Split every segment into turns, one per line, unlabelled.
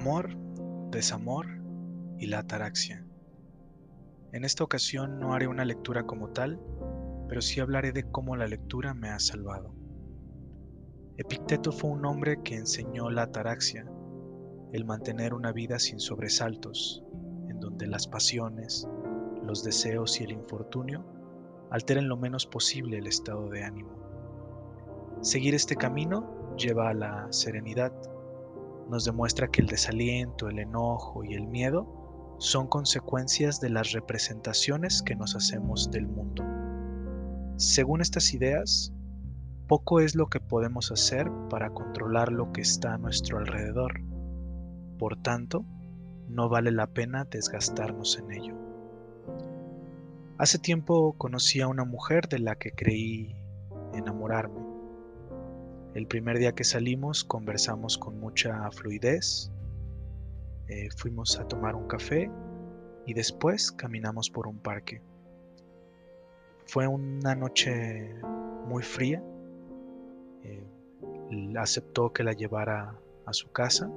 Amor, desamor y la ataraxia. En esta ocasión no haré una lectura como tal, pero sí hablaré de cómo la lectura me ha salvado. Epicteto fue un hombre que enseñó la ataraxia, el mantener una vida sin sobresaltos, en donde las pasiones, los deseos y el infortunio alteren lo menos posible el estado de ánimo. Seguir este camino lleva a la serenidad, nos demuestra que el desaliento, el enojo y el miedo son consecuencias de las representaciones que nos hacemos del mundo. Según estas ideas, poco es lo que podemos hacer para controlar lo que está a nuestro alrededor. Por tanto, no vale la pena desgastarnos en ello. Hace tiempo conocí a una mujer de la que creí enamorarme. El primer día que salimos conversamos con mucha fluidez, eh, fuimos a tomar un café y después caminamos por un parque. Fue una noche muy fría. Eh, aceptó que la llevara a su casa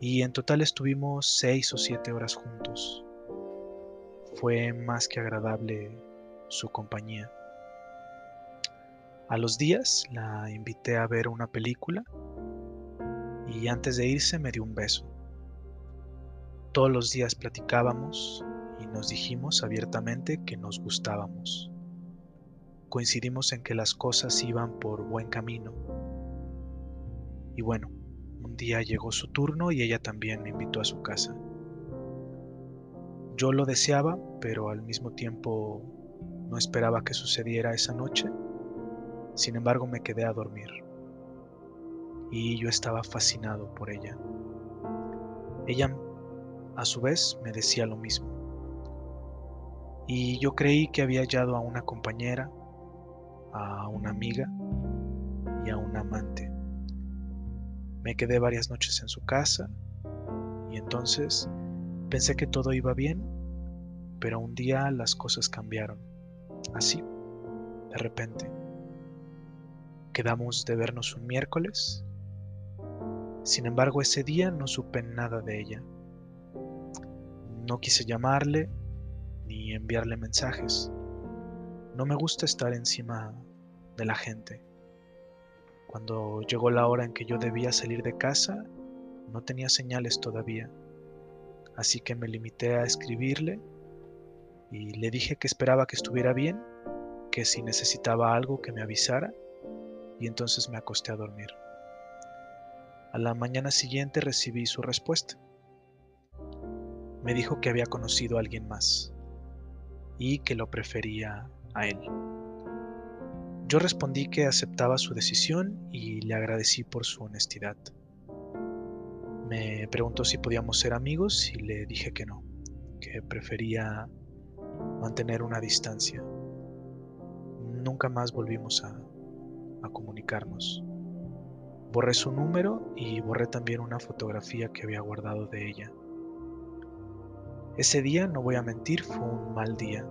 y en total estuvimos seis o siete horas juntos. Fue más que agradable su compañía. A los días la invité a ver una película y antes de irse me dio un beso. Todos los días platicábamos y nos dijimos abiertamente que nos gustábamos. Coincidimos en que las cosas iban por buen camino. Y bueno, un día llegó su turno y ella también me invitó a su casa. Yo lo deseaba, pero al mismo tiempo no esperaba que sucediera esa noche sin embargo, me quedé a dormir y yo estaba fascinado por ella. Ella, a su vez, me decía lo mismo. Y yo creí que había hallado a una compañera, a una amiga y a un amante. Me quedé varias noches en su casa y entonces pensé que todo iba bien, pero un día las cosas cambiaron. Así, de repente. Quedamos de vernos un miércoles. Sin embargo, ese día no supe nada de ella. No quise llamarle ni enviarle mensajes. No me gusta estar encima de la gente. Cuando llegó la hora en que yo debía salir de casa, no tenía señales todavía. Así que me limité a escribirle y le dije que esperaba que estuviera bien, que si necesitaba algo que me avisara y entonces me acosté a dormir. A la mañana siguiente recibí su respuesta. Me dijo que había conocido a alguien más y que lo prefería a él. Yo respondí que aceptaba su decisión y le agradecí por su honestidad. Me preguntó si podíamos ser amigos y le dije que no, que prefería mantener una distancia. Nunca más volvimos a, a comunicarnos. Borré su número y borré también una fotografía que había guardado de ella. Ese día, no voy a mentir, fue un mal día.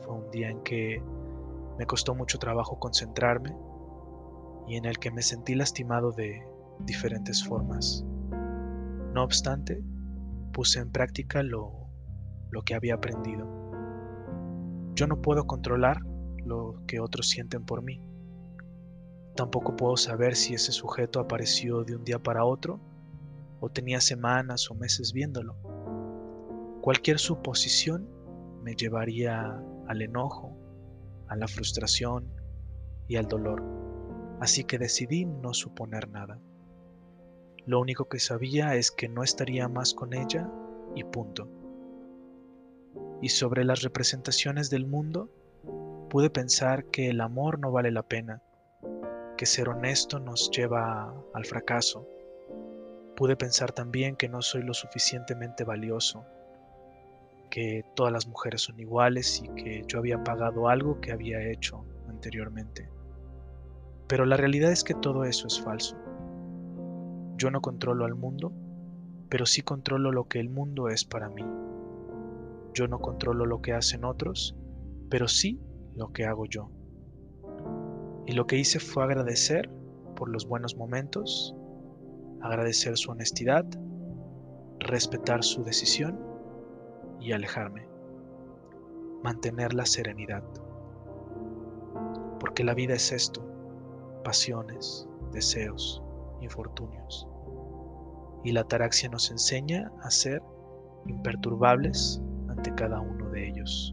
Fue un día en que me costó mucho trabajo concentrarme y en el que me sentí lastimado de diferentes formas. No obstante, puse en práctica lo, lo que había aprendido. Yo no puedo controlar lo que otros sienten por mí. Tampoco puedo saber si ese sujeto apareció de un día para otro o tenía semanas o meses viéndolo. Cualquier suposición me llevaría al enojo, a la frustración y al dolor, así que decidí no suponer nada. Lo único que sabía es que no estaría más con ella y punto. Y sobre las representaciones del mundo, pude pensar que el amor no vale la pena que ser honesto nos lleva al fracaso. Pude pensar también que no soy lo suficientemente valioso, que todas las mujeres son iguales y que yo había pagado algo que había hecho anteriormente. Pero la realidad es que todo eso es falso. Yo no controlo al mundo, pero sí controlo lo que el mundo es para mí. Yo no controlo lo que hacen otros, pero sí lo que hago yo. Y lo que hice fue agradecer por los buenos momentos, agradecer su honestidad, respetar su decisión y alejarme. Mantener la serenidad. Porque la vida es esto, pasiones, deseos, infortunios. Y la ataraxia nos enseña a ser imperturbables ante cada uno de ellos.